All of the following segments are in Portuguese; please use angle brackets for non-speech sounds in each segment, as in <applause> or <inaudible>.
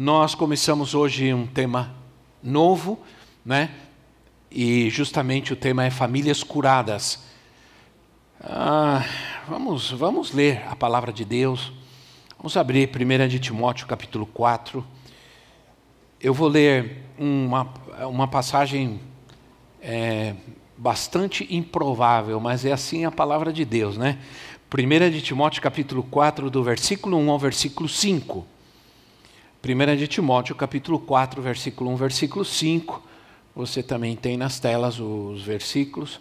Nós começamos hoje um tema novo, né? E justamente o tema é famílias curadas. Ah, vamos, vamos ler a palavra de Deus. Vamos abrir 1 de Timóteo capítulo 4. Eu vou ler uma, uma passagem é, bastante improvável, mas é assim a palavra de Deus, né? 1 de Timóteo capítulo 4, do versículo 1 ao versículo 5. 1 de Timóteo, capítulo 4, versículo 1, versículo 5. Você também tem nas telas os versículos.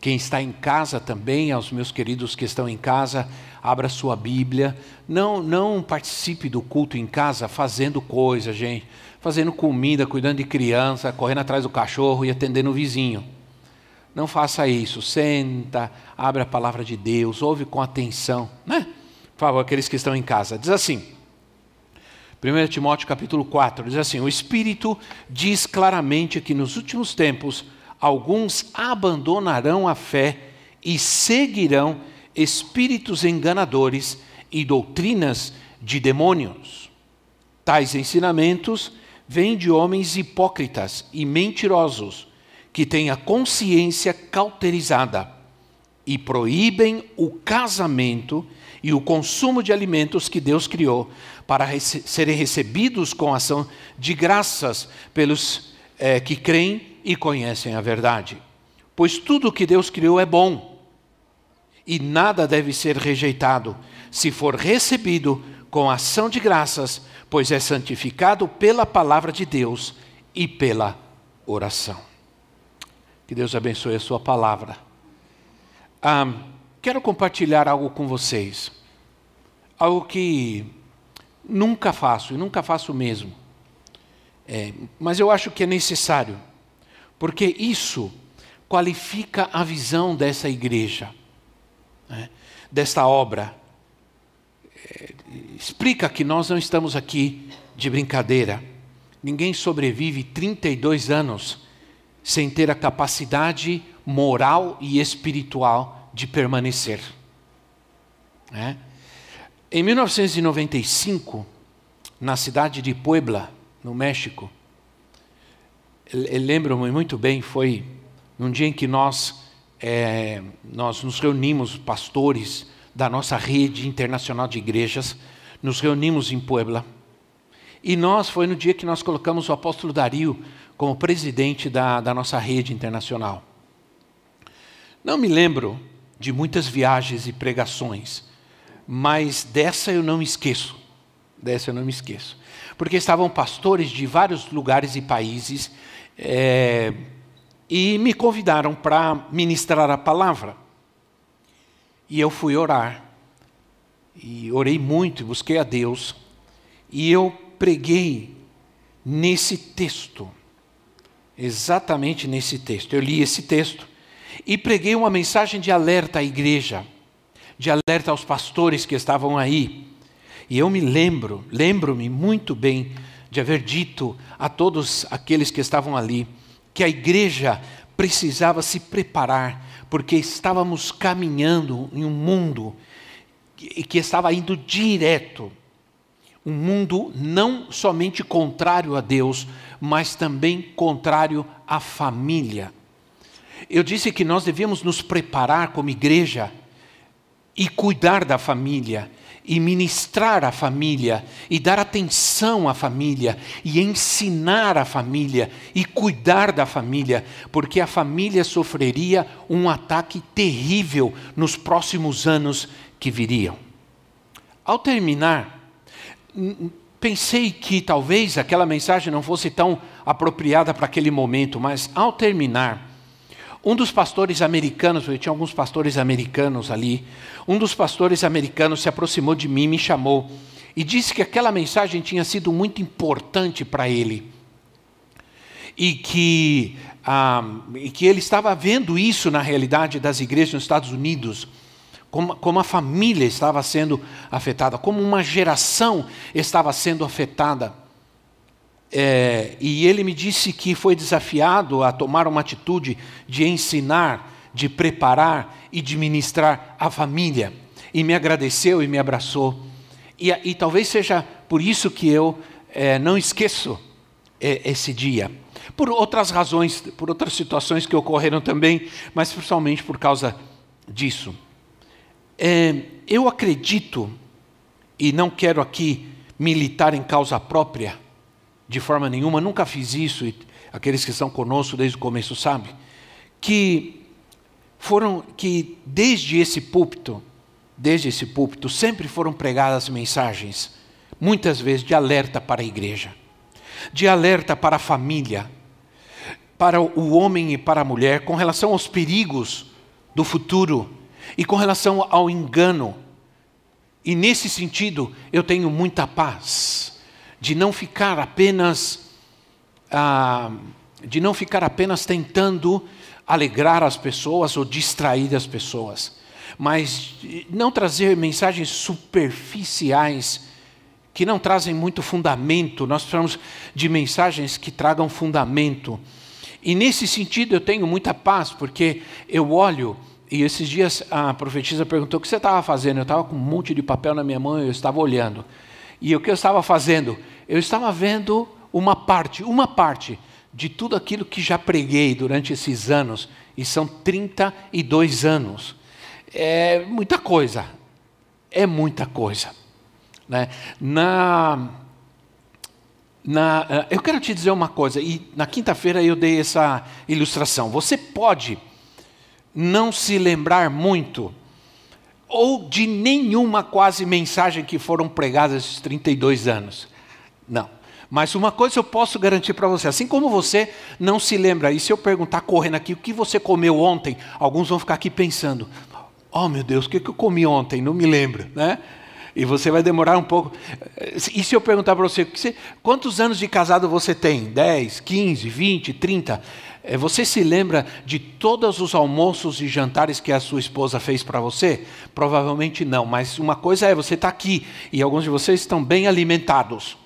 Quem está em casa também, aos meus queridos que estão em casa, abra sua Bíblia. Não, não participe do culto em casa fazendo coisa, gente. Fazendo comida, cuidando de criança, correndo atrás do cachorro e atendendo o vizinho. Não faça isso. Senta, abre a palavra de Deus, ouve com atenção. Né? Por favor, aqueles que estão em casa. Diz assim. 1 Timóteo capítulo 4 diz assim: O Espírito diz claramente que nos últimos tempos alguns abandonarão a fé e seguirão espíritos enganadores e doutrinas de demônios. Tais ensinamentos vêm de homens hipócritas e mentirosos que têm a consciência cauterizada e proíbem o casamento e o consumo de alimentos que Deus criou para rece serem recebidos com ação de graças pelos é, que creem e conhecem a verdade. Pois tudo que Deus criou é bom e nada deve ser rejeitado se for recebido com ação de graças, pois é santificado pela palavra de Deus e pela oração. Que Deus abençoe a sua palavra. Ah, quero compartilhar algo com vocês. Algo que nunca faço, e nunca faço mesmo. É, mas eu acho que é necessário, porque isso qualifica a visão dessa igreja, né, desta obra. É, explica que nós não estamos aqui de brincadeira. Ninguém sobrevive 32 anos sem ter a capacidade moral e espiritual de permanecer. É? Em 1995, na cidade de Puebla, no México, lembro-me muito bem, foi num dia em que nós, é, nós nos reunimos, pastores da nossa rede internacional de igrejas, nos reunimos em Puebla. E nós, foi no dia que nós colocamos o apóstolo Dario como presidente da, da nossa rede internacional. Não me lembro de muitas viagens e pregações, mas dessa eu não me esqueço. Dessa eu não me esqueço. Porque estavam pastores de vários lugares e países é, e me convidaram para ministrar a palavra. E eu fui orar. E orei muito, busquei a Deus. E eu preguei nesse texto. Exatamente nesse texto. Eu li esse texto e preguei uma mensagem de alerta à igreja de alerta aos pastores que estavam aí. E eu me lembro, lembro-me muito bem de haver dito a todos aqueles que estavam ali que a igreja precisava se preparar, porque estávamos caminhando em um mundo que estava indo direto um mundo não somente contrário a Deus, mas também contrário à família. Eu disse que nós devíamos nos preparar como igreja e cuidar da família, e ministrar a família, e dar atenção à família, e ensinar a família, e cuidar da família, porque a família sofreria um ataque terrível nos próximos anos que viriam. Ao terminar, pensei que talvez aquela mensagem não fosse tão apropriada para aquele momento, mas ao terminar, um dos pastores americanos, eu tinha alguns pastores americanos ali, um dos pastores americanos se aproximou de mim, me chamou e disse que aquela mensagem tinha sido muito importante para ele. e que, ah, e que ele estava vendo isso na realidade das igrejas nos Estados Unidos, como, como a família estava sendo afetada, como uma geração estava sendo afetada. É, e ele me disse que foi desafiado a tomar uma atitude de ensinar, de preparar e de ministrar a família. E me agradeceu e me abraçou. E, e talvez seja por isso que eu é, não esqueço é, esse dia. Por outras razões, por outras situações que ocorreram também, mas principalmente por causa disso. É, eu acredito, e não quero aqui militar em causa própria, de forma nenhuma, nunca fiz isso, e aqueles que estão conosco desde o começo sabem, que foram, que desde esse púlpito, desde esse púlpito, sempre foram pregadas mensagens, muitas vezes de alerta para a igreja, de alerta para a família, para o homem e para a mulher, com relação aos perigos do futuro e com relação ao engano. E nesse sentido, eu tenho muita paz de não ficar apenas ah, de não ficar apenas tentando alegrar as pessoas ou distrair as pessoas, mas não trazer mensagens superficiais que não trazem muito fundamento. Nós precisamos de mensagens que tragam fundamento. E nesse sentido eu tenho muita paz, porque eu olho e esses dias a profetisa perguntou o que você estava fazendo. Eu estava com um monte de papel na minha mão e eu estava olhando. E o que eu estava fazendo? Eu estava vendo uma parte, uma parte de tudo aquilo que já preguei durante esses anos, e são 32 anos. É muita coisa, é muita coisa. Né? Na, na, eh, eu quero te dizer uma coisa, e na quinta-feira eu dei essa ilustração. Você pode não se lembrar muito, ou de nenhuma quase mensagem que foram pregadas esses 32 anos. Não. Mas uma coisa eu posso garantir para você: assim como você não se lembra, e se eu perguntar correndo aqui o que você comeu ontem, alguns vão ficar aqui pensando: oh meu Deus, o que eu comi ontem? Não me lembro, né? E você vai demorar um pouco. E se eu perguntar para você, quantos anos de casado você tem? 10, 15, 20, 30? Você se lembra de todos os almoços e jantares que a sua esposa fez para você? Provavelmente não, mas uma coisa é você estar tá aqui e alguns de vocês estão bem alimentados.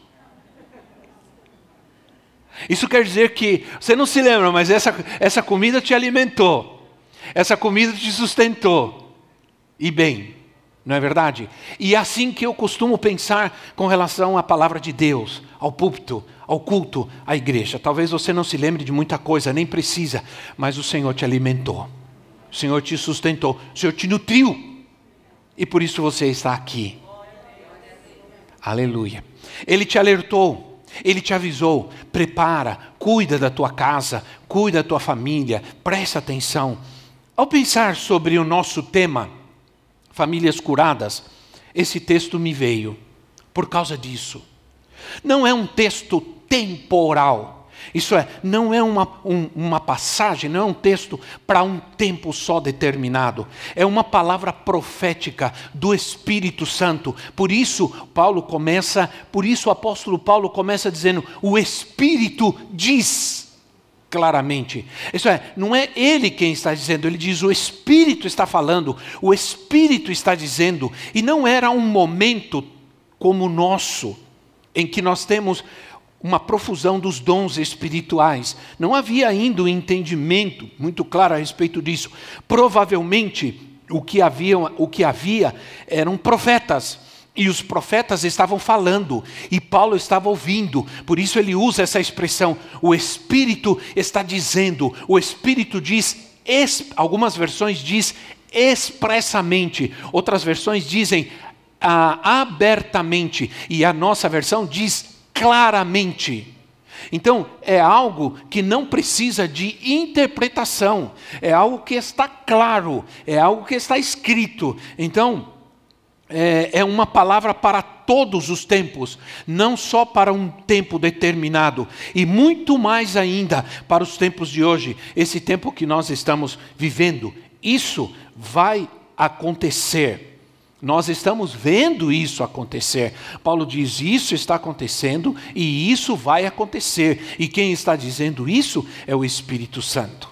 Isso quer dizer que você não se lembra, mas essa, essa comida te alimentou, essa comida te sustentou. E bem, não é verdade? E é assim que eu costumo pensar com relação à palavra de Deus, ao púlpito, ao culto, à igreja. Talvez você não se lembre de muita coisa, nem precisa, mas o Senhor te alimentou, o Senhor te sustentou, o Senhor te nutriu, e por isso você está aqui. Aleluia. Ele te alertou, ele te avisou: prepara, cuida da tua casa, cuida da tua família, presta atenção. Ao pensar sobre o nosso tema, famílias curadas, esse texto me veio por causa disso. Não é um texto temporal. Isso é, não é uma, um, uma passagem, não é um texto para um tempo só determinado. É uma palavra profética do Espírito Santo. Por isso, Paulo começa, por isso o apóstolo Paulo começa dizendo: o Espírito diz claramente. Isso é, não é ele quem está dizendo, ele diz o Espírito está falando, o Espírito está dizendo, e não era um momento como o nosso, em que nós temos uma profusão dos dons espirituais. Não havia ainda um entendimento muito claro a respeito disso. Provavelmente o que havia, o que havia eram profetas e os profetas estavam falando e Paulo estava ouvindo, por isso ele usa essa expressão: o Espírito está dizendo, o Espírito diz, algumas versões diz expressamente, outras versões dizem ah, abertamente, e a nossa versão diz claramente. Então, é algo que não precisa de interpretação, é algo que está claro, é algo que está escrito. Então, é, é uma palavra para todos os tempos, não só para um tempo determinado, e muito mais ainda para os tempos de hoje, esse tempo que nós estamos vivendo. Isso vai acontecer. Nós estamos vendo isso acontecer. Paulo diz: Isso está acontecendo e isso vai acontecer. E quem está dizendo isso é o Espírito Santo.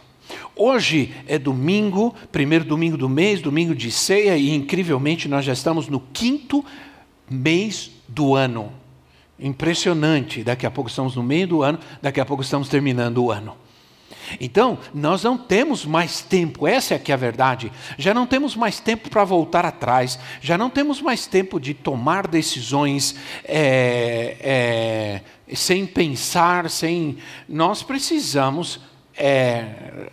Hoje é domingo, primeiro domingo do mês, domingo de ceia, e incrivelmente nós já estamos no quinto mês do ano. Impressionante. Daqui a pouco estamos no meio do ano, daqui a pouco estamos terminando o ano. Então, nós não temos mais tempo, essa é que é a verdade. Já não temos mais tempo para voltar atrás, já não temos mais tempo de tomar decisões é, é, sem pensar, sem. Nós precisamos é,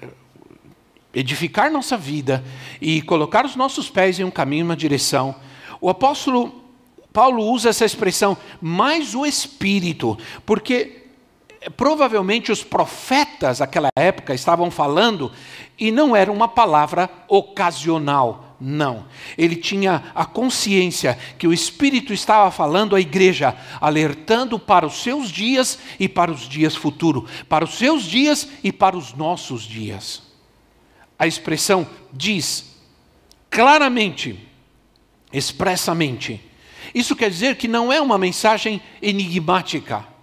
edificar nossa vida e colocar os nossos pés em um caminho, uma direção. O apóstolo Paulo usa essa expressão, mais o Espírito, porque provavelmente os profetas daquela época estavam falando e não era uma palavra ocasional, não. Ele tinha a consciência que o Espírito estava falando à igreja, alertando para os seus dias e para os dias futuros, para os seus dias e para os nossos dias. A expressão diz claramente, expressamente. Isso quer dizer que não é uma mensagem enigmática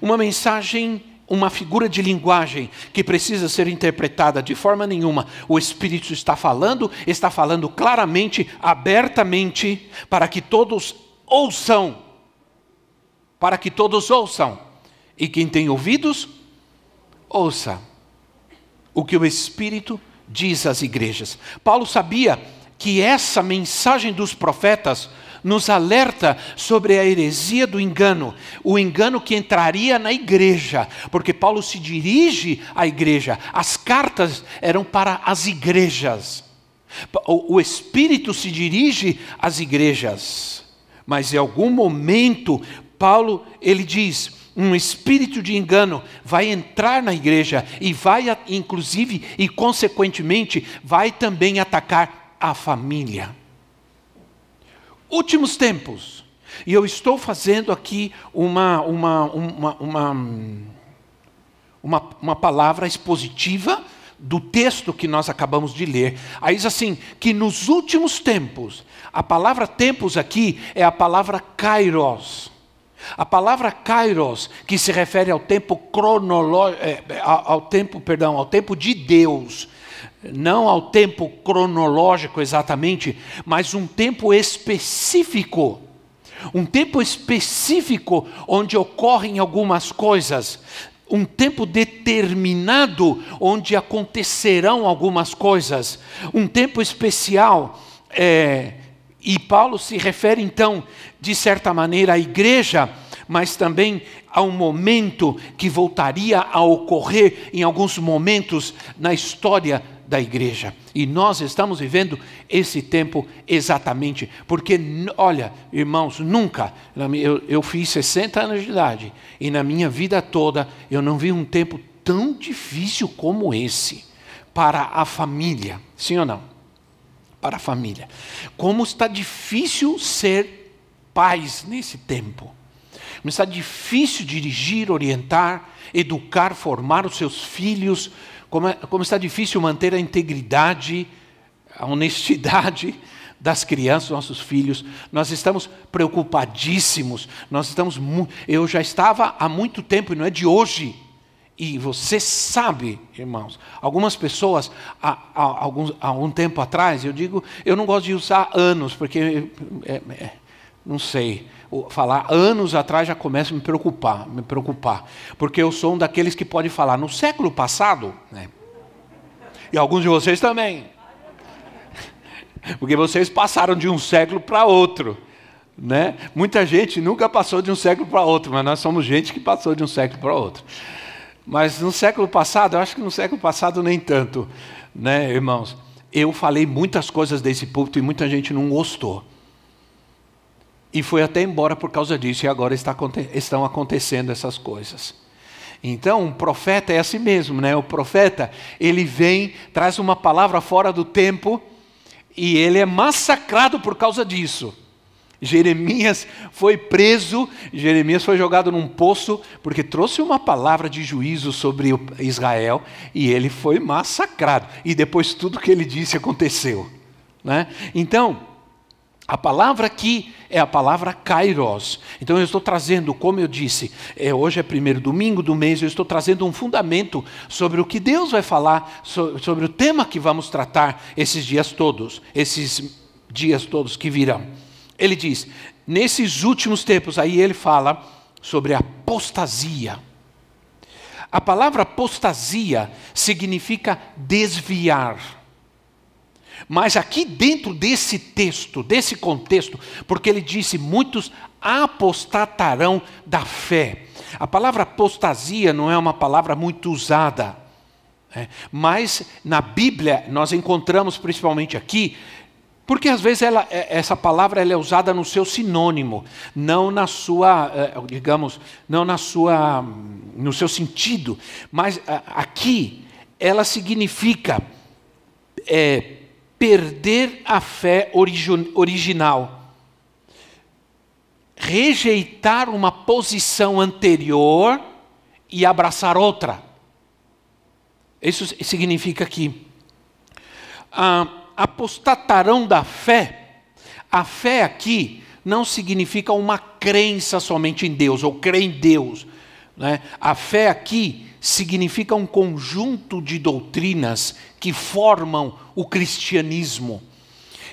uma mensagem, uma figura de linguagem que precisa ser interpretada de forma nenhuma. O Espírito está falando, está falando claramente, abertamente, para que todos ouçam. Para que todos ouçam. E quem tem ouvidos, ouça o que o Espírito diz às igrejas. Paulo sabia que essa mensagem dos profetas nos alerta sobre a heresia do engano, o engano que entraria na igreja, porque Paulo se dirige à igreja, as cartas eram para as igrejas. O Espírito se dirige às igrejas, mas em algum momento Paulo ele diz: um espírito de engano vai entrar na igreja e vai, inclusive e consequentemente, vai também atacar a família últimos tempos. E eu estou fazendo aqui uma, uma, uma, uma, uma, palavra expositiva do texto que nós acabamos de ler. Aí diz assim: que nos últimos tempos, a palavra tempos aqui é a palavra kairos. A palavra kairos, que se refere ao tempo cronológico, é, ao tempo, perdão, ao tempo de Deus, não ao tempo cronológico exatamente, mas um tempo específico. Um tempo específico onde ocorrem algumas coisas, um tempo determinado onde acontecerão algumas coisas, um tempo especial. É, e Paulo se refere então, de certa maneira, à igreja, mas também a um momento que voltaria a ocorrer em alguns momentos na história da igreja. E nós estamos vivendo esse tempo exatamente, porque, olha, irmãos, nunca, eu, eu fiz 60 anos de idade, e na minha vida toda eu não vi um tempo tão difícil como esse para a família. Sim ou não? Para a família. Como está difícil ser pais nesse tempo. Como está difícil dirigir, orientar, educar, formar os seus filhos como, é, como está difícil manter a integridade, a honestidade das crianças, nossos filhos. Nós estamos preocupadíssimos. Nós estamos. Eu já estava há muito tempo e não é de hoje. E você sabe, irmãos, algumas pessoas, há, há, alguns, há um tempo atrás, eu digo, eu não gosto de usar anos, porque, é, é, não sei, falar anos atrás já começa a me preocupar, me preocupar, porque eu sou um daqueles que pode falar no século passado, né? E alguns de vocês também. Porque vocês passaram de um século para outro, né? Muita gente nunca passou de um século para outro, mas nós somos gente que passou de um século para outro. Mas no século passado, eu acho que no século passado nem tanto, né, irmãos? Eu falei muitas coisas desse púlpito e muita gente não gostou e foi até embora por causa disso, e agora está, estão acontecendo essas coisas. Então, um profeta é assim mesmo, né? O profeta, ele vem, traz uma palavra fora do tempo, e ele é massacrado por causa disso. Jeremias foi preso, Jeremias foi jogado num poço, porque trouxe uma palavra de juízo sobre Israel, e ele foi massacrado. E depois tudo que ele disse aconteceu. Né? Então, A palavra aqui é a palavra kairos. Então eu estou trazendo, como eu disse, é, hoje é primeiro domingo do mês, eu estou trazendo um fundamento sobre o que Deus vai falar, sobre o tema que vamos tratar esses dias todos, esses dias todos que virão. Ele diz: nesses últimos tempos, aí ele fala sobre apostasia. A palavra apostasia significa desviar. Mas aqui dentro desse texto, desse contexto, porque ele disse: muitos apostatarão da fé. A palavra apostasia não é uma palavra muito usada, né? mas na Bíblia nós encontramos, principalmente aqui, porque às vezes ela, é, essa palavra é usada no seu sinônimo, não na sua, é, digamos, não na sua, no seu sentido, mas aqui ela significa é, perder a fé original, rejeitar uma posição anterior e abraçar outra. Isso significa que ah, apostatarão da fé. A fé aqui não significa uma crença somente em Deus, ou crer em Deus. Né? A fé aqui significa um conjunto de doutrinas que formam o cristianismo.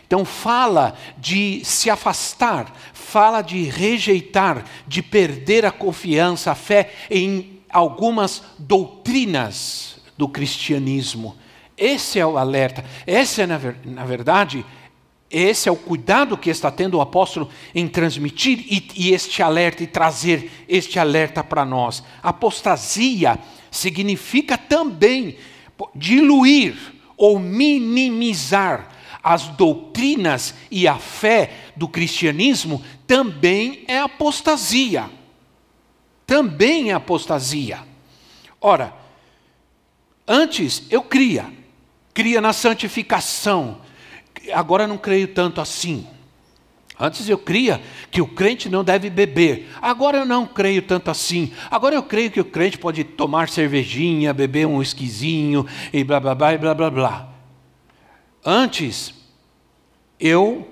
Então, fala de se afastar, fala de rejeitar, de perder a confiança, a fé em algumas doutrinas do cristianismo. Esse é o alerta. Esse é, na, verdade, esse é o cuidado que está tendo o apóstolo em transmitir e, e este alerta e trazer este alerta para nós. Apostasia significa também diluir ou minimizar as doutrinas e a fé do cristianismo, também é apostasia. Também é apostasia. Ora, antes eu cria, cria na santificação, agora não creio tanto assim. Antes eu cria que o crente não deve beber. Agora eu não creio tanto assim. Agora eu creio que o crente pode tomar cervejinha, beber um esquisinho e blá blá blá e blá blá blá. Antes eu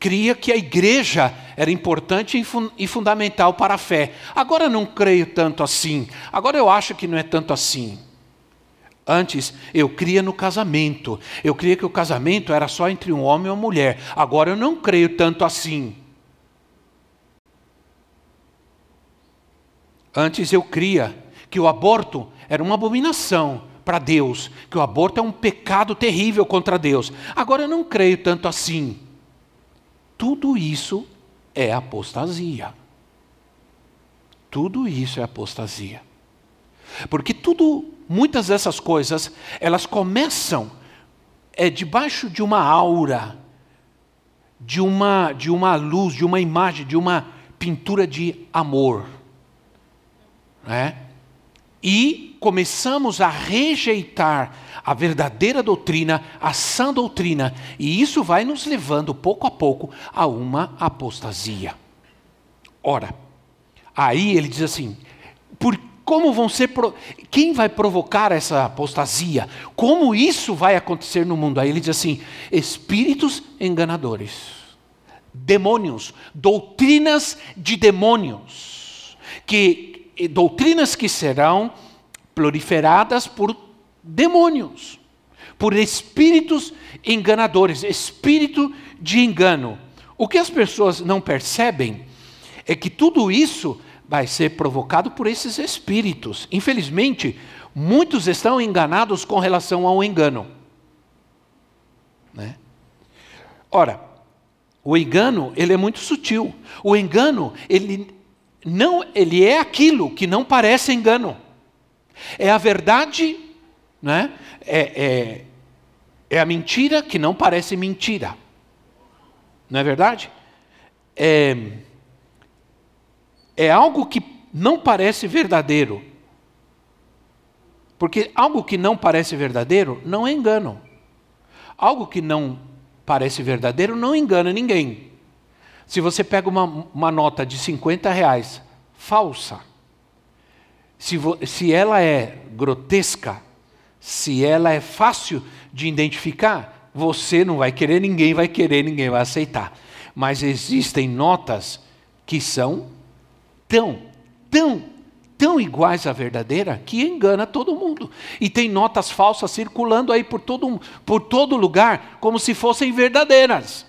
cria que a igreja era importante e fundamental para a fé. Agora eu não creio tanto assim. Agora eu acho que não é tanto assim. Antes eu cria no casamento. Eu cria que o casamento era só entre um homem e uma mulher. Agora eu não creio tanto assim. Antes eu cria que o aborto era uma abominação para Deus, que o aborto é um pecado terrível contra Deus. Agora eu não creio tanto assim. Tudo isso é apostasia. Tudo isso é apostasia. Porque tudo, muitas dessas coisas, elas começam é debaixo de uma aura, de uma de uma luz, de uma imagem, de uma pintura de amor, né? E começamos a rejeitar a verdadeira doutrina, a sã doutrina, e isso vai nos levando pouco a pouco a uma apostasia. Ora, aí ele diz assim: por como vão ser. Pro... Quem vai provocar essa apostasia? Como isso vai acontecer no mundo? Aí ele diz assim: espíritos enganadores, demônios, doutrinas de demônios, que doutrinas que serão proliferadas por demônios, por espíritos enganadores, espírito de engano. O que as pessoas não percebem é que tudo isso vai ser provocado por esses espíritos. Infelizmente, muitos estão enganados com relação ao engano. Né? Ora, o engano ele é muito sutil. O engano ele não ele é aquilo que não parece engano. É a verdade, né? é, é, é a mentira que não parece mentira. Não é verdade? É, é algo que não parece verdadeiro. Porque algo que não parece verdadeiro não é engano. Algo que não parece verdadeiro não engana ninguém. Se você pega uma, uma nota de 50 reais falsa, se, vo, se ela é grotesca, se ela é fácil de identificar, você não vai querer, ninguém vai querer, ninguém vai aceitar. mas existem notas que são tão, tão, tão iguais à verdadeira que engana todo mundo. E tem notas falsas circulando aí por todo, por todo lugar, como se fossem verdadeiras.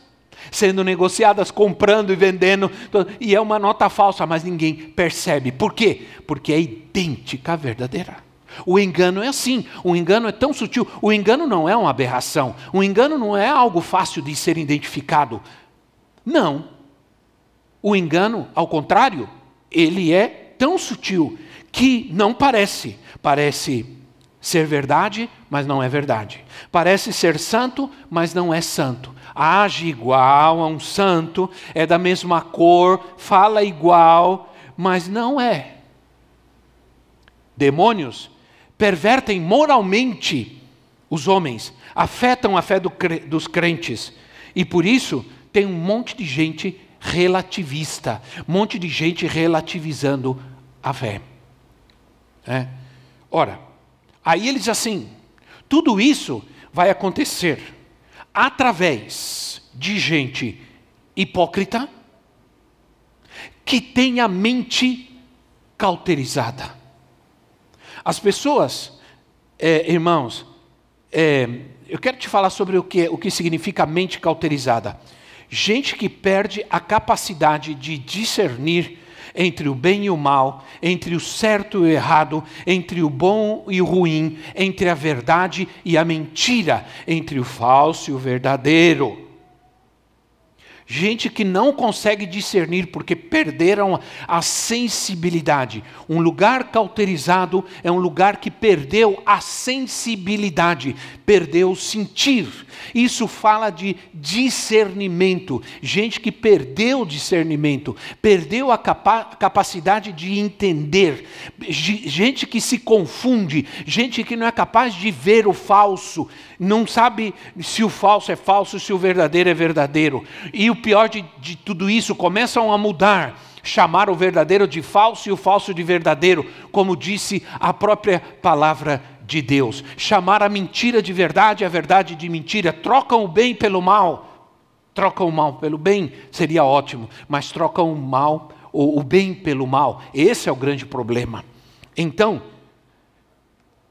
Sendo negociadas, comprando e vendendo, e é uma nota falsa, mas ninguém percebe. Por quê? Porque é idêntica à verdadeira. O engano é assim, o engano é tão sutil. O engano não é uma aberração, o engano não é algo fácil de ser identificado. Não. O engano, ao contrário, ele é tão sutil que não parece. Parece ser verdade, mas não é verdade. Parece ser santo, mas não é santo. Age igual a um santo, é da mesma cor, fala igual, mas não é. Demônios pervertem moralmente os homens, afetam a fé do, dos crentes. E por isso tem um monte de gente relativista, um monte de gente relativizando a fé. É. Ora, aí ele diz assim: tudo isso vai acontecer através de gente hipócrita que tem a mente cauterizada. As pessoas, é, irmãos, é, eu quero te falar sobre o que, o que significa mente cauterizada. Gente que perde a capacidade de discernir entre o bem e o mal, entre o certo e o errado, entre o bom e o ruim, entre a verdade e a mentira, entre o falso e o verdadeiro gente que não consegue discernir porque perderam a sensibilidade. Um lugar cauterizado é um lugar que perdeu a sensibilidade, perdeu o sentir. Isso fala de discernimento. Gente que perdeu o discernimento, perdeu a capa capacidade de entender. Gente que se confunde, gente que não é capaz de ver o falso, não sabe se o falso é falso, se o verdadeiro é verdadeiro. E o pior de, de tudo isso, começam a mudar chamar o verdadeiro de falso e o falso de verdadeiro, como disse a própria palavra de Deus. Chamar a mentira de verdade e a verdade de mentira. Trocam o bem pelo mal. Trocam o mal pelo bem, seria ótimo, mas trocam o mal, o, o bem pelo mal. Esse é o grande problema. Então,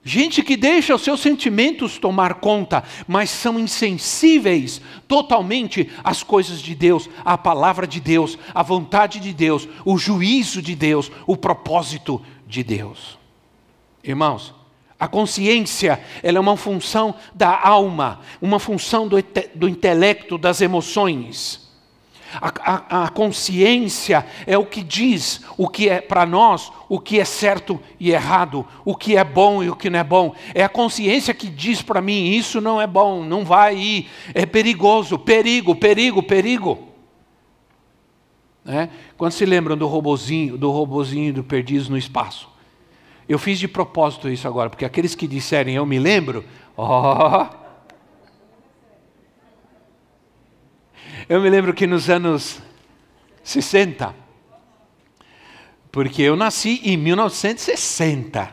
Gente que deixa os seus sentimentos tomar conta, mas são insensíveis totalmente às coisas de Deus, à palavra de Deus, à vontade de Deus, o juízo de Deus, o propósito de Deus. Irmãos, a consciência ela é uma função da alma, uma função do, do intelecto, das emoções. A, a, a, consciência é o que diz o que é para nós, o que é certo e errado, o que é bom e o que não é bom. É a consciência que diz para mim: isso não é bom, não vai ir, é perigoso, perigo, perigo, perigo. É? Quando se lembram do robozinho, do robozinho do Perdidos no Espaço? Eu fiz de propósito isso agora, porque aqueles que disserem eu me lembro, ó. Oh, <laughs> eu me lembro que nos anos 60, porque eu nasci em 1960,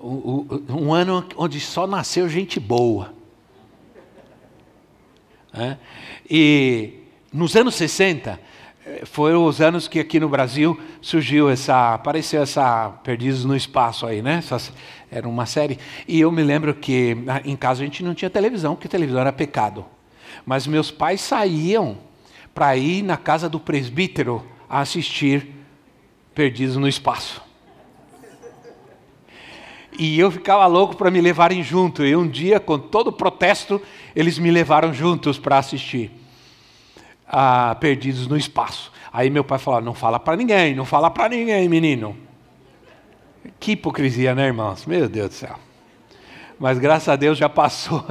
um ano onde só nasceu gente boa. É? E nos anos 60, foram os anos que aqui no Brasil surgiu essa, apareceu essa Perdidos no Espaço aí, né? Era uma série. E eu me lembro que em casa a gente não tinha televisão, porque televisão era pecado. Mas meus pais saíam para ir na casa do presbítero a assistir Perdidos no Espaço. E eu ficava louco para me levarem junto. E um dia, com todo protesto, eles me levaram juntos para assistir ah, perdidos no espaço. Aí meu pai falou: não fala para ninguém, não fala para ninguém, menino. Que hipocrisia, né, irmãos? Meu Deus do céu. Mas graças a Deus já passou.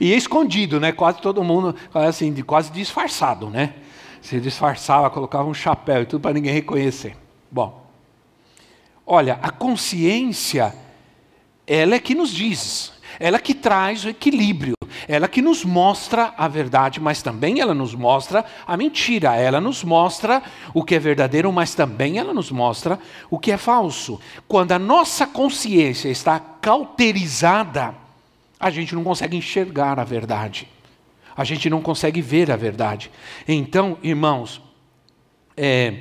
E escondido, né? Quase todo mundo, assim, quase disfarçado, né? Se disfarçava, colocava um chapéu e tudo para ninguém reconhecer. Bom, olha, a consciência, ela é que nos diz, ela que traz o equilíbrio, ela que nos mostra a verdade, mas também ela nos mostra a mentira. Ela nos mostra o que é verdadeiro, mas também ela nos mostra o que é falso. Quando a nossa consciência está cauterizada, a gente não consegue enxergar a verdade. A gente não consegue ver a verdade. Então, irmãos, é,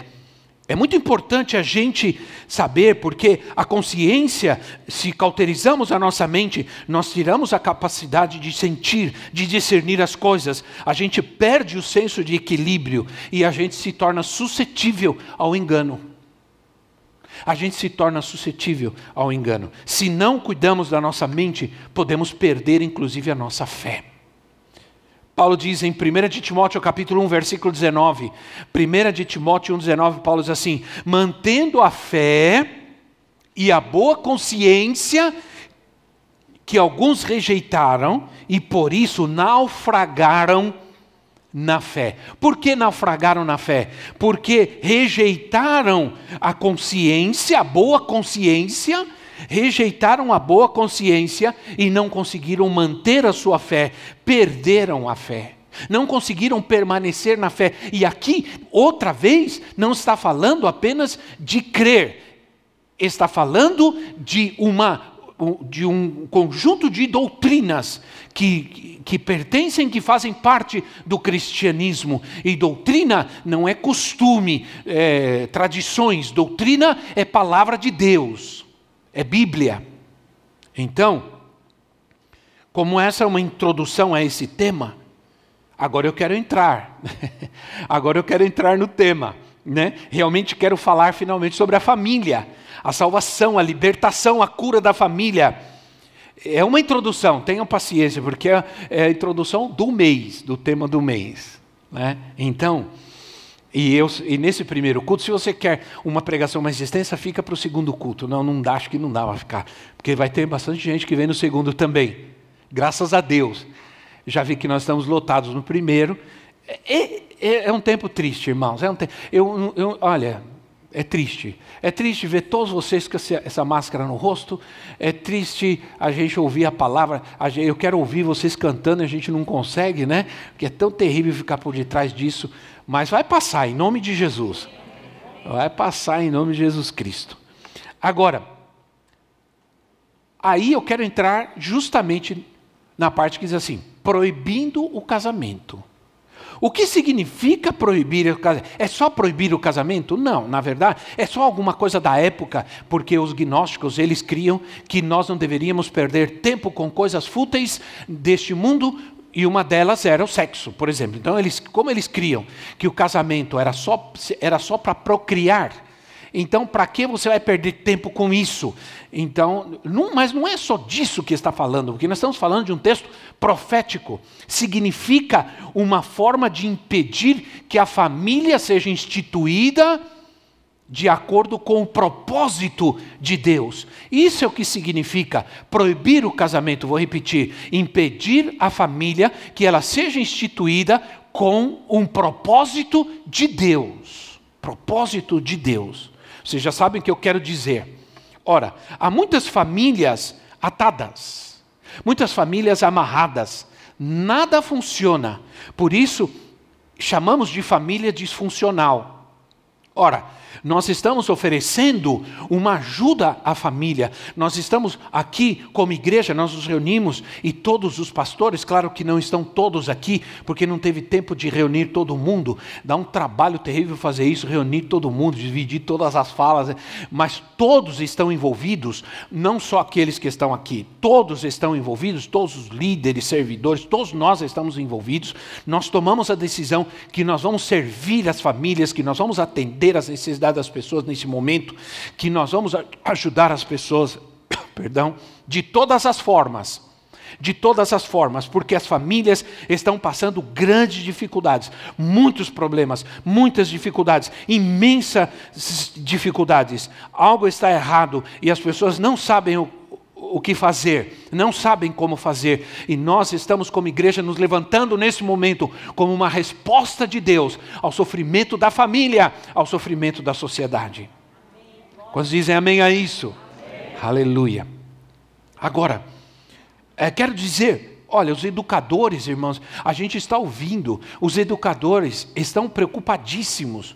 é muito importante a gente saber, porque a consciência, se cauterizamos a nossa mente, nós tiramos a capacidade de sentir, de discernir as coisas, a gente perde o senso de equilíbrio e a gente se torna suscetível ao engano. A gente se torna suscetível ao engano. Se não cuidamos da nossa mente, podemos perder inclusive a nossa fé. Paulo diz em 1 de Timóteo capítulo 1, versículo 19. 1 de Timóteo 1, 19, Paulo diz assim: mantendo a fé e a boa consciência que alguns rejeitaram e por isso naufragaram na fé. Por que naufragaram na fé? Porque rejeitaram a consciência, a boa consciência, rejeitaram a boa consciência e não conseguiram manter a sua fé, perderam a fé. Não conseguiram permanecer na fé. E aqui, outra vez, não está falando apenas de crer, está falando de uma de um conjunto de doutrinas que, que pertencem, que fazem parte do cristianismo. E doutrina não é costume, é, tradições, doutrina é palavra de Deus é Bíblia. Então, como essa é uma introdução a esse tema, agora eu quero entrar. <laughs> agora eu quero entrar no tema. Né? Realmente quero falar finalmente sobre a família, a salvação, a libertação, a cura da família. É uma introdução, tenham paciência, porque é, é a introdução do mês, do tema do mês. Né? Então, e, eu, e nesse primeiro culto, se você quer uma pregação mais extensa, fica para o segundo culto. Não, não dá, acho que não dá para ficar. Porque vai ter bastante gente que vem no segundo também. Graças a Deus. Já vi que nós estamos lotados no primeiro. É, é, é um tempo triste, irmãos. É um te... eu, eu, olha, é triste. É triste ver todos vocês com essa máscara no rosto. É triste a gente ouvir a palavra. eu quero ouvir vocês cantando, a gente não consegue, né? Porque é tão terrível ficar por detrás disso. Mas vai passar em nome de Jesus. Vai passar em nome de Jesus Cristo. Agora, aí eu quero entrar justamente na parte que diz assim: proibindo o casamento. O que significa proibir o casamento? É só proibir o casamento? Não, na verdade, é só alguma coisa da época, porque os gnósticos, eles criam que nós não deveríamos perder tempo com coisas fúteis deste mundo, e uma delas era o sexo, por exemplo. Então, eles, como eles criam que o casamento era só, era só para procriar, então para que você vai perder tempo com isso? Então, não, mas não é só disso que está falando, porque nós estamos falando de um texto profético. Significa uma forma de impedir que a família seja instituída de acordo com o propósito de Deus. Isso é o que significa proibir o casamento, vou repetir, impedir a família que ela seja instituída com um propósito de Deus. Propósito de Deus. Vocês já sabem o que eu quero dizer. Ora, há muitas famílias atadas, muitas famílias amarradas, nada funciona. Por isso, chamamos de família disfuncional. Ora, nós estamos oferecendo uma ajuda à família. Nós estamos aqui como igreja, nós nos reunimos e todos os pastores, claro que não estão todos aqui, porque não teve tempo de reunir todo mundo. Dá um trabalho terrível fazer isso, reunir todo mundo, dividir todas as falas, né? mas todos estão envolvidos, não só aqueles que estão aqui, todos estão envolvidos, todos os líderes, servidores, todos nós estamos envolvidos. Nós tomamos a decisão que nós vamos servir as famílias, que nós vamos atender as necessidades das pessoas nesse momento, que nós vamos ajudar as pessoas, <coughs> perdão, de todas as formas. De todas as formas, porque as famílias estão passando grandes dificuldades, muitos problemas, muitas dificuldades, imensas dificuldades. Algo está errado e as pessoas não sabem o o que fazer, não sabem como fazer, e nós estamos como igreja nos levantando nesse momento como uma resposta de Deus ao sofrimento da família, ao sofrimento da sociedade. Quantos dizem amém a isso? Amém. Aleluia. Agora, é, quero dizer, olha, os educadores, irmãos, a gente está ouvindo, os educadores estão preocupadíssimos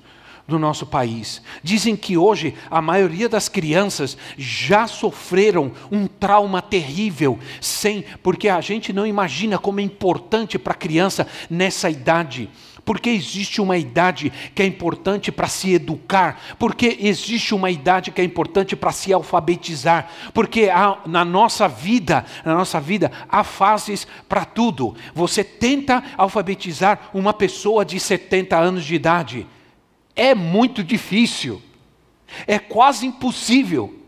do nosso país. Dizem que hoje a maioria das crianças já sofreram um trauma terrível, sem, porque a gente não imagina como é importante para a criança nessa idade. Porque existe uma idade que é importante para se educar, porque existe uma idade que é importante para se alfabetizar, porque há, na nossa vida, na nossa vida há fases para tudo. Você tenta alfabetizar uma pessoa de 70 anos de idade, é muito difícil, é quase impossível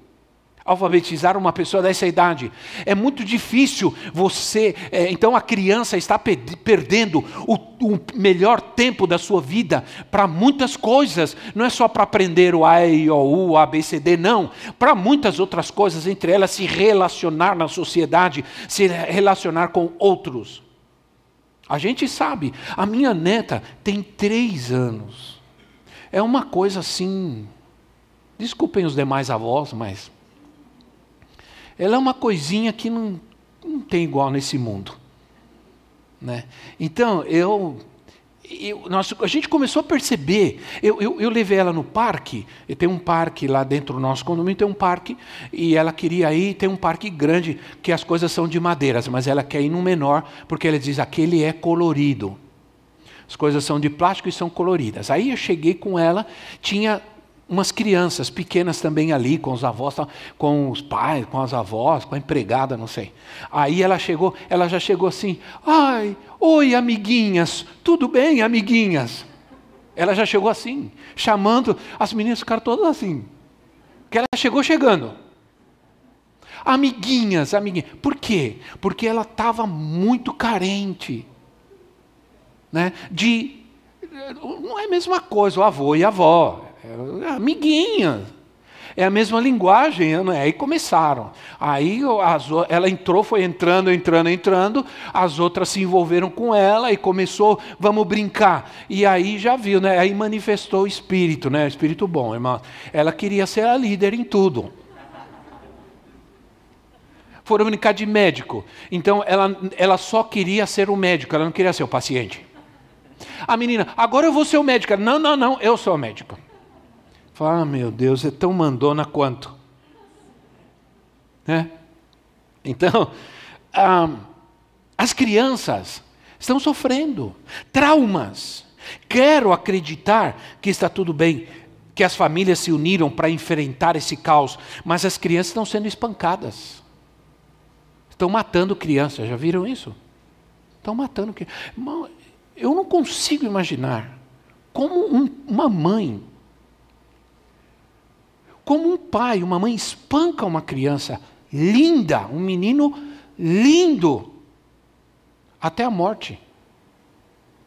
alfabetizar uma pessoa dessa idade. É muito difícil você. É, então a criança está perdendo o, o, melhor tempo da sua vida para muitas coisas. Não é só para aprender o A, I, O, U, A, B, C, D, não. Para muitas outras coisas, entre elas se relacionar na sociedade, se relacionar com outros. A gente sabe, a minha neta tem três anos. É uma coisa assim. Desculpem os demais avós, mas. Ela é uma coisinha que não, não tem igual nesse mundo. Né? Então, eu, eu a gente começou a perceber. Eu, eu, eu levei ela no parque, e tem um parque lá dentro do nosso condomínio, tem um parque, e ela queria ir, tem um parque grande, que as coisas são de madeiras, mas ela quer ir no menor, porque ela diz: aquele é colorido. As coisas são de plástico e são coloridas. Aí eu cheguei com ela, tinha umas crianças pequenas também ali, com os avós, com os pais, com as avós, com a empregada, não sei. Aí ela chegou, ela já chegou assim: ai, oi, amiguinhas, tudo bem, amiguinhas? Ela já chegou assim, chamando, as meninas ficaram todas assim. Que ela chegou chegando. Amiguinhas, amiguinhas. Por quê? Porque ela estava muito carente né, de. Não é a mesma coisa, o avô e a avó, é amiguinha. É a mesma linguagem, né? aí começaram. Aí as, ela entrou, foi entrando, entrando, entrando, as outras se envolveram com ela e começou, vamos brincar. E aí já viu, né? Aí manifestou o espírito, né? O espírito bom, irmão. Ela queria ser a líder em tudo foram brincar de médico. Então ela, ela só queria ser o médico, ela não queria ser o paciente. A menina, agora eu vou ser o médico. Não, não, não, eu sou o médico. Fala, ah, meu Deus, é tão mandona quanto. Né? Então, <laughs> ah, as crianças estão sofrendo traumas. Quero acreditar que está tudo bem, que as famílias se uniram para enfrentar esse caos, mas as crianças estão sendo espancadas. Estão matando crianças, já viram isso? Estão matando crianças. Eu não consigo imaginar como um, uma mãe, como um pai, uma mãe espanca uma criança linda, um menino lindo, até a morte.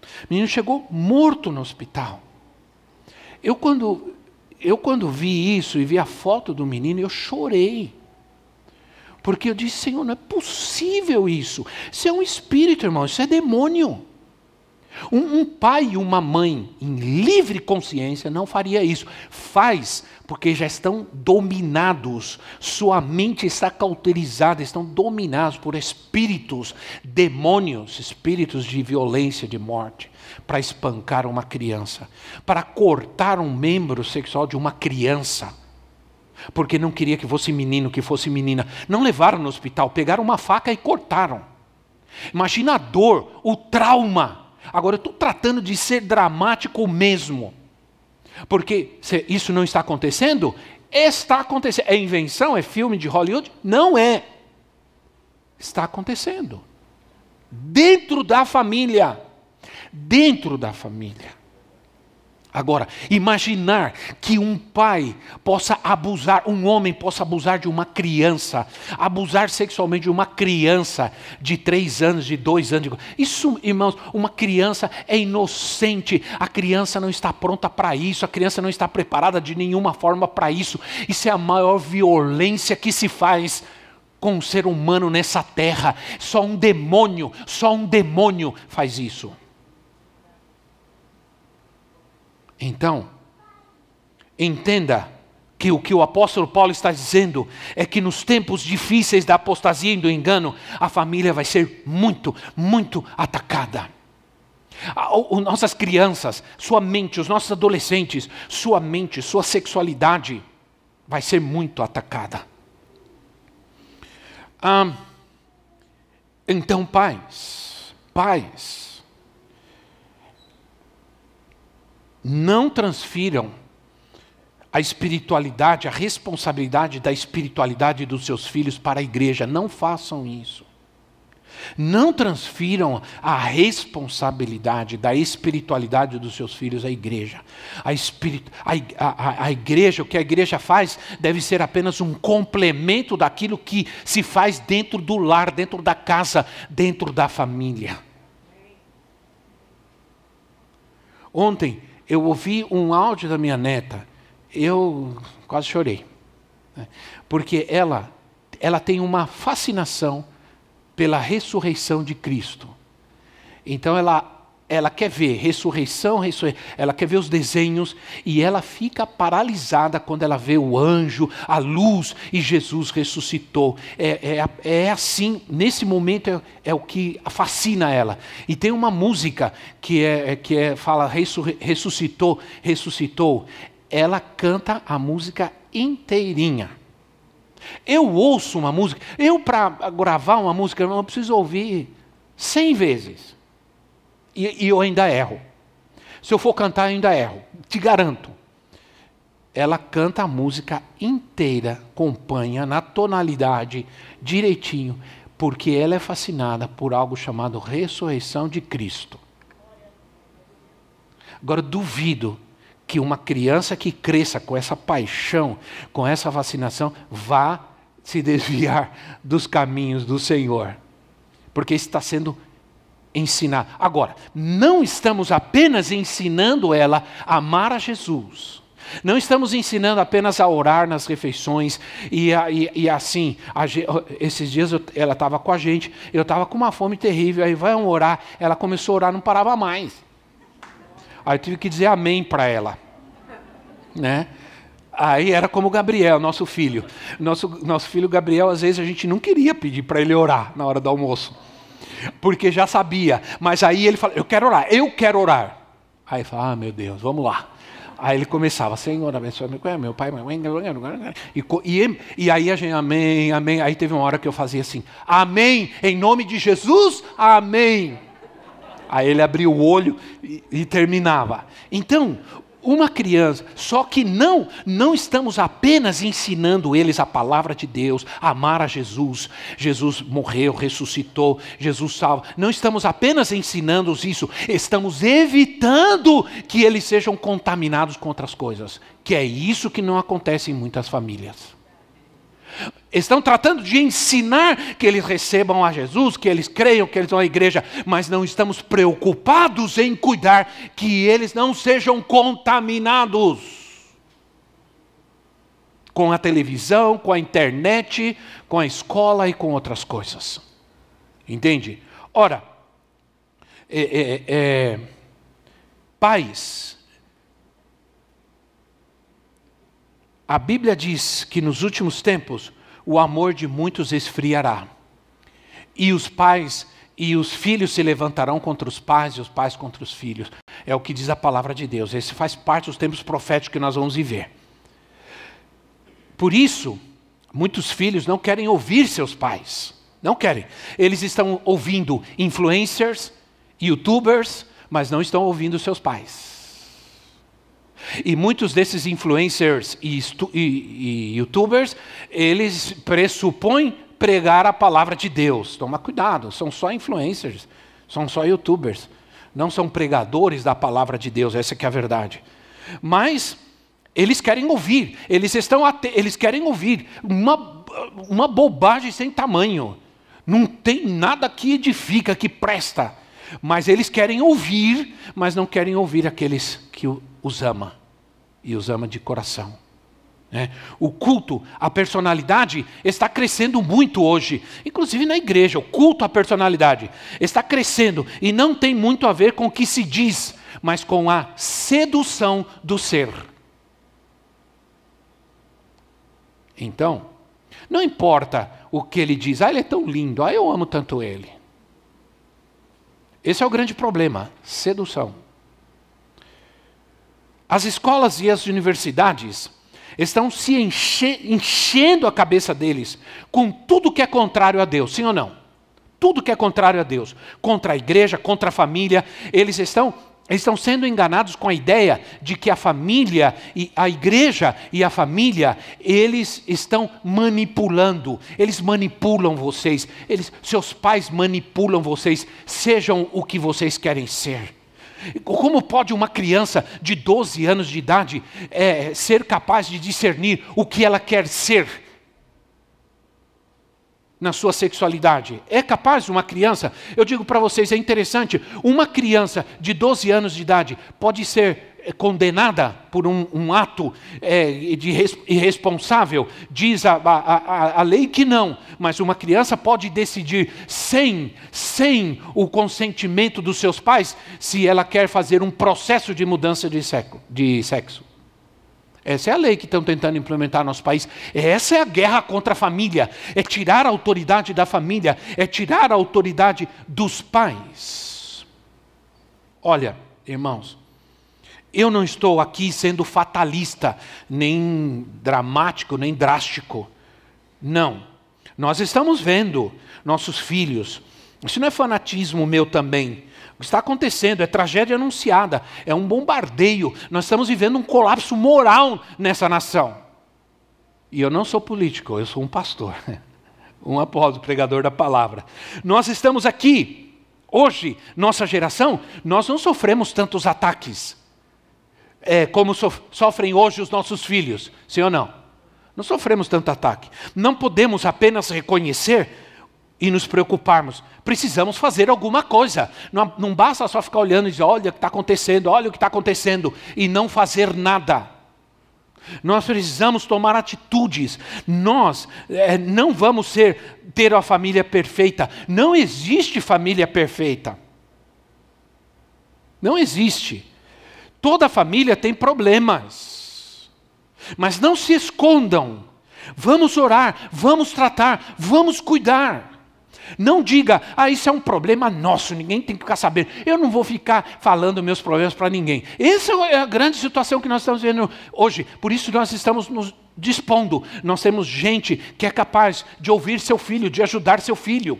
O menino chegou morto no hospital. Eu quando, eu quando vi isso e vi a foto do menino, eu chorei. Porque eu disse, Senhor, não é possível isso. Isso é um espírito, irmão, isso é demônio. Um, um, pai e uma mãe em livre consciência não faria isso. Faz porque já estão dominados, sua mente está cauterizada, estão dominados por espíritos, demônios, espíritos de violência, de morte, para espancar uma criança, para cortar um membro sexual de uma criança. Porque não queria que fosse menino, que fosse menina. Não levaram no hospital, pegaram uma faca e cortaram. Imagina a dor, o trauma Agora, eu estou tratando de ser dramático mesmo. Porque se isso não está acontecendo, está acontecendo. É invenção? É filme de Hollywood? Não é. Está acontecendo. Dentro da família. Dentro da família. Agora, imaginar que um pai possa abusar, um homem possa abusar de uma criança, abusar sexualmente de uma criança de três anos, de dois anos. De... Isso, irmãos, uma criança é inocente, a criança não está pronta para isso, a criança não está preparada de nenhuma forma para isso. Isso é a maior violência que se faz com um ser humano nessa terra. Só um demônio, só um demônio faz isso. Então, entenda que o que o apóstolo Paulo está dizendo é que nos tempos difíceis da apostasia e do engano, a família vai ser muito, muito atacada. Nossas crianças, sua mente, os nossos adolescentes, sua mente, sua sexualidade vai ser muito atacada. Ah, então, pais, pais, não transfiram a espiritualidade, a responsabilidade da espiritualidade dos seus filhos para a igreja. Não façam isso. Não transfiram a responsabilidade da espiritualidade dos seus filhos à igreja. A, a, a, a, igreja, o que a igreja faz, deve ser apenas um complemento daquilo que se faz dentro do lar, dentro da casa, dentro da família. Ontem eu ouvi um áudio da minha neta, eu quase chorei, né? porque ela, ela tem uma fascinação pela ressurreição de Cristo. Então ela ela quer ver ressurreição, ressurreição, ela quer ver os desenhos e ela fica paralisada quando ela vê o anjo, a luz e Jesus ressuscitou. É, é, é assim, nesse momento é, é, o que fascina ela. E tem uma música que é que é fala ressuscitou, ressuscitou. Ela canta a música inteirinha. Eu ouço uma música, eu para gravar uma música, eu preciso ouvir cem vezes. E, e, eu ainda erro. Se eu for cantar, eu ainda erro. Te garanto. Ela canta a música inteira, acompanha na tonalidade, direitinho, porque ela é fascinada por algo chamado ressurreição de Cristo. Agora, duvido que uma criança que cresça com essa paixão, com essa vacinação, vá se desviar dos caminhos do Senhor. Porque está sendo ensinado. Agora, não estamos apenas ensinando ela a amar a Jesus. Não estamos ensinando apenas a orar nas refeições e, e, e assim, a, esses dias eu, ela estava com a gente, eu estava com uma fome terrível, aí vai orar, ela começou a orar, não parava mais. Aí eu tive que dizer amém para ela. Né? Aí era como Gabriel, nosso filho. Nosso, nosso filho Gabriel, às vezes a gente não queria pedir para ele orar na hora do almoço, porque já sabia. Mas aí ele falou: Eu quero orar, eu quero orar. Aí fala: Ah, meu Deus, vamos lá. Aí ele começava, Senhor, abençoe meu pai, meu e, e, e aí a gente, amém, amém. Aí teve uma hora que eu fazia assim, amém, em nome de Jesus, amém. Aí ele abria o olho e, e terminava. Então, uma criança, só que não, não estamos apenas ensinando eles a palavra de Deus, amar a Jesus. Jesus morreu, ressuscitou, Jesus salva. Não estamos apenas ensinando-os isso, estamos evitando que eles sejam contaminados com outras coisas, que é isso que não acontece em muitas famílias. Estão tratando de ensinar que eles recebam a Jesus, que eles creiam que eles vão à igreja, mas não estamos preocupados em cuidar que eles não sejam contaminados com a televisão, com a internet, com a escola e com outras coisas. Entende? Ora, é, é, é, pais A Bíblia diz que nos últimos tempos o amor de muitos esfriará. E os pais e os filhos se levantarão contra os pais e os pais contra os filhos. É o que diz a palavra de Deus. Esse faz parte dos tempos proféticos que nós vamos viver. Por isso, muitos filhos não querem ouvir seus pais. Não querem. Eles estão ouvindo influencers, youtubers, mas não estão ouvindo seus pais. E muitos desses influencers e, e, e youtubers, eles pressupõem pregar a palavra de Deus. Toma cuidado, são só influencers, são só youtubers. Não são pregadores da palavra de Deus, essa é a verdade. Mas eles querem ouvir, eles estão eles querem ouvir uma, uma bobagem sem tamanho. Não tem nada que edifica, que presta. Mas eles querem ouvir, mas não querem ouvir aqueles que os ama e os ama de coração. Né? O culto, a personalidade está crescendo muito hoje, inclusive na igreja. O culto à personalidade está crescendo e não tem muito a ver com o que se diz, mas com a sedução do ser. Então, não importa o que ele diz, ah, ele é tão lindo, ah, eu amo tanto ele. Esse é o grande problema: sedução. As escolas e as universidades estão se enche, enchendo a cabeça deles com tudo que é contrário a Deus, sim ou não? Tudo que é contrário a Deus, contra a igreja, contra a família, eles estão eles estão sendo enganados com a ideia de que a família e a igreja e a família, eles estão manipulando, eles manipulam vocês, eles, seus pais manipulam vocês, sejam o que vocês querem ser. Como pode uma criança de 12 anos de idade é, ser capaz de discernir o que ela quer ser? Na sua sexualidade. É capaz uma criança? Eu digo para vocês, é interessante, uma criança de 12 anos de idade pode ser eh, condenada por um, um ato é, de irresponsável, diz a, a, a, lei que não, mas uma criança pode decidir sem, sem o consentimento dos seus pais se ela quer fazer um processo de mudança de sexo. De sexo. Essa é a lei que estão tentando implementar no nosso país. Essa é a guerra contra a família. É tirar a autoridade da família. É tirar a autoridade dos pais. Olha, irmãos, eu não estou aqui sendo fatalista, nem dramático, nem drástico. Não. Nós estamos vendo nossos filhos. Isso não é fanatismo meu também. O que está acontecendo é tragédia anunciada, é um bombardeio. Nós estamos vivendo um colapso moral nessa nação. E eu não sou político, eu sou um pastor, <laughs> um apóstolo, pregador da palavra. Nós estamos aqui, hoje, nossa geração, nós não sofremos tantos ataques é, como sofrem hoje os nossos filhos, sim ou não? Não sofremos tanto ataque. Não podemos apenas reconhecer e nos preocuparmos. Precisamos fazer alguma coisa. Não, não basta só ficar olhando e dizer: olha o que está acontecendo, olha o que está acontecendo, e não fazer nada. Nós precisamos tomar atitudes. Nós é, não vamos ser ter a família perfeita. Não existe família perfeita. Não existe. Toda família tem problemas. Mas não se escondam. Vamos orar, vamos tratar, vamos cuidar. Não diga, ah, isso é um problema nosso, ninguém tem que ficar sabendo. Eu não vou ficar falando meus problemas para ninguém. Essa é a grande situação que nós estamos vendo hoje. Por isso nós estamos nos dispondo. Nós temos gente que é capaz de ouvir seu filho, de ajudar seu filho.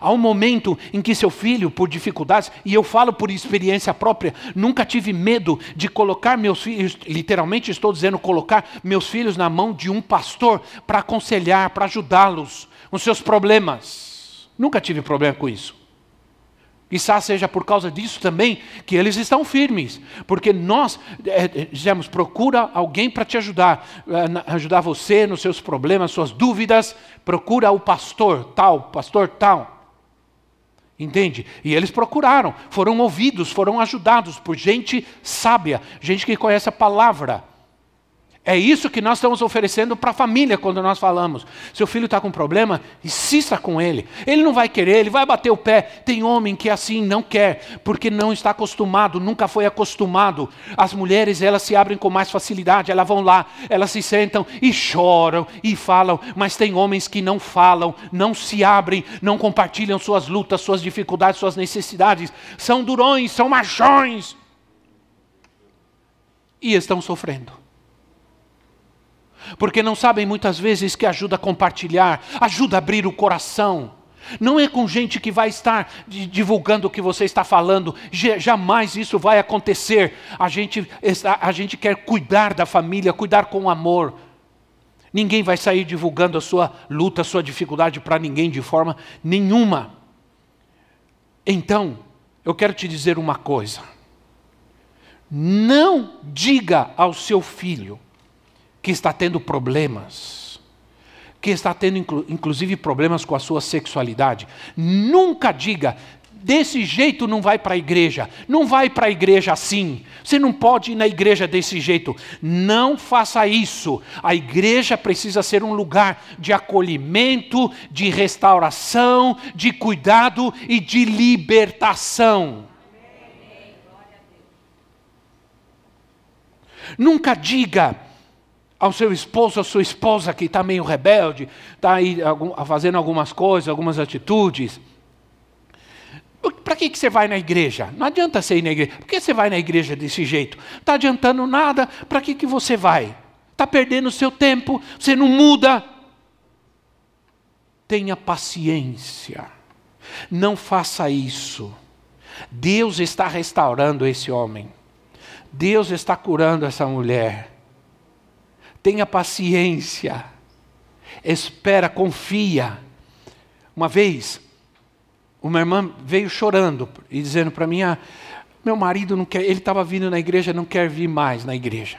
Há um momento em que seu filho, por dificuldades, e eu falo por experiência própria, nunca tive medo de colocar meus filhos, literalmente estou dizendo colocar meus filhos na mão de um pastor para aconselhar, para ajudá-los com seus problemas. Nunca tive problema com isso. Quizás seja por causa disso também que eles estão firmes, porque nós é, dizemos, procura alguém para te ajudar, é, ajudar você nos seus problemas, suas dúvidas, procura o pastor tal, pastor tal. Entende? E eles procuraram, foram ouvidos, foram ajudados por gente sábia, gente que conhece a palavra. É isso que nós estamos oferecendo para a família quando nós falamos. Seu filho está com problema, insista com ele. Ele não vai querer, ele vai bater o pé. Tem homem que assim não quer, porque não está acostumado, nunca foi acostumado. As mulheres, elas se abrem com mais facilidade, elas vão lá, elas se sentam e choram e falam, mas tem homens que não falam, não se abrem, não compartilham suas lutas, suas dificuldades, suas necessidades. São durões, são machões. E estão sofrendo porque não sabem muitas vezes que ajuda a compartilhar, ajuda a abrir o coração. Não é com gente que vai estar divulgando o que você está falando, jamais isso vai acontecer. A gente, a gente quer cuidar da família, cuidar com amor. Ninguém vai sair divulgando a sua luta, a sua dificuldade para ninguém de forma nenhuma. Então, eu quero te dizer uma coisa. Não diga ao seu filho, que está tendo problemas, que está tendo inclusive problemas com a sua sexualidade, nunca diga, desse jeito não vai para a igreja, não vai para a igreja assim, você não pode ir na igreja desse jeito. Não faça isso. A igreja precisa ser um lugar de acolhimento, de restauração, de cuidado e de libertação. Nunca diga, ao seu esposo, à sua esposa que está meio rebelde, está aí fazendo algumas coisas, algumas atitudes. para que, que você vai na igreja? Não adianta você ir na igreja. Por que você vai na igreja desse jeito? Está adiantando nada, para que, que você vai? Está perdendo o seu tempo, você não muda. Tenha paciência, não faça isso. Deus está restaurando esse homem, Deus está curando essa mulher. Tenha paciência, espera, confia. Uma vez, uma irmã veio chorando e dizendo para mim: ah, meu marido não quer, ele estava vindo na igreja, não quer vir mais na igreja.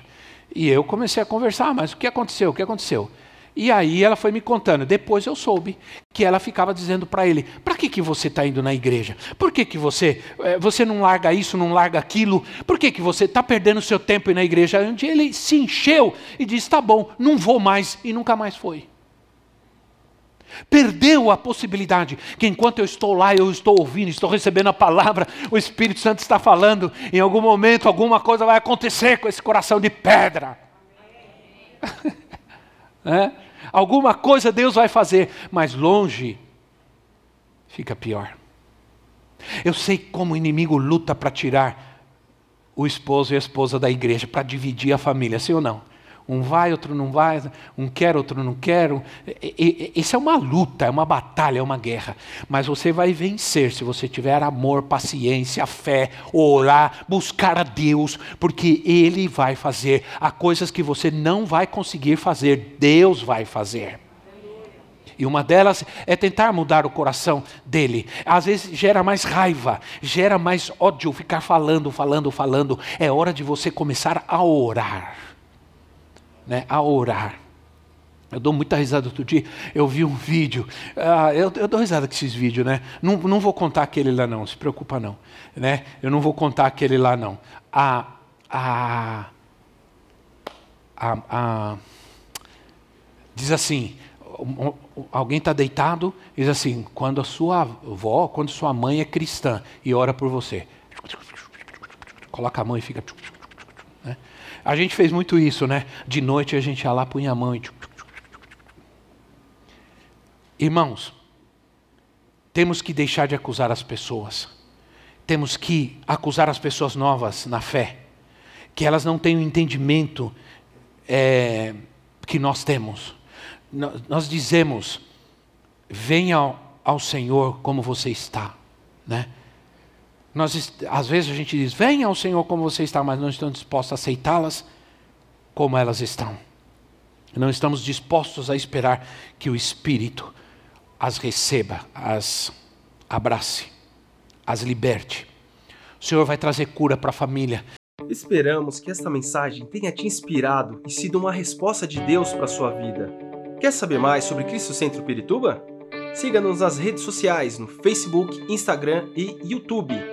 E eu comecei a conversar, ah, mas o que aconteceu? O que aconteceu? E aí ela foi me contando. Depois eu soube que ela ficava dizendo para ele: para que, que você está indo na igreja? Por que, que você, eh, você não larga isso, não larga aquilo? Por que, que você está perdendo seu tempo na igreja? Onde ele se encheu e disse: tá bom, não vou mais. E nunca mais foi. Perdeu a possibilidade que enquanto eu estou lá, eu estou ouvindo, estou recebendo a palavra, o Espírito Santo está falando, em algum momento alguma coisa vai acontecer com esse coração de pedra. <laughs> é? Alguma coisa Deus vai fazer, mas longe fica pior. Eu sei como o inimigo luta para tirar o esposo e a esposa da igreja, para dividir a família, sim ou não? Um vai, outro não vai, um quer, outro não quer. Isso é uma luta, é uma batalha, é uma guerra. Mas você vai vencer se você tiver amor, paciência, fé, orar, buscar a Deus, porque Ele vai fazer. Há coisas que você não vai conseguir fazer, Deus vai fazer. E uma delas é tentar mudar o coração dele. Às vezes gera mais raiva, gera mais ódio ficar falando, falando, falando. É hora de você começar a orar né, a orar. Eu dou muita risada outro dia. Eu vi um vídeo. Uh, eu, eu, dou risada com esses vídeos, né? Não, não vou contar aquele lá, não. Se preocupa, não. Né? Eu não vou contar aquele lá, não. A, a, a, a diz assim: alguém está deitado, diz assim: quando a sua avó, quando sua mãe é cristã e ora por você, coloca a mão e fica. A gente fez muito isso, né? De noite a gente ia lá, punha a mão e. Irmãos, temos que deixar de acusar as pessoas. Temos que acusar as pessoas novas na fé, que elas não têm o entendimento é, que nós temos. Nós dizemos: venha ao, ao Senhor como você está, né? Nós, às vezes a gente diz, venha ao Senhor como você está, mas não estamos dispostos a aceitá-las como elas estão. Não estamos dispostos a esperar que o Espírito as receba, as abrace, as liberte. O Senhor vai trazer cura para a família. Esperamos que esta mensagem tenha te inspirado e sido uma resposta de Deus para a sua vida. Quer saber mais sobre Cristo Centro Pirituba? Siga-nos nas redes sociais no Facebook, Instagram e YouTube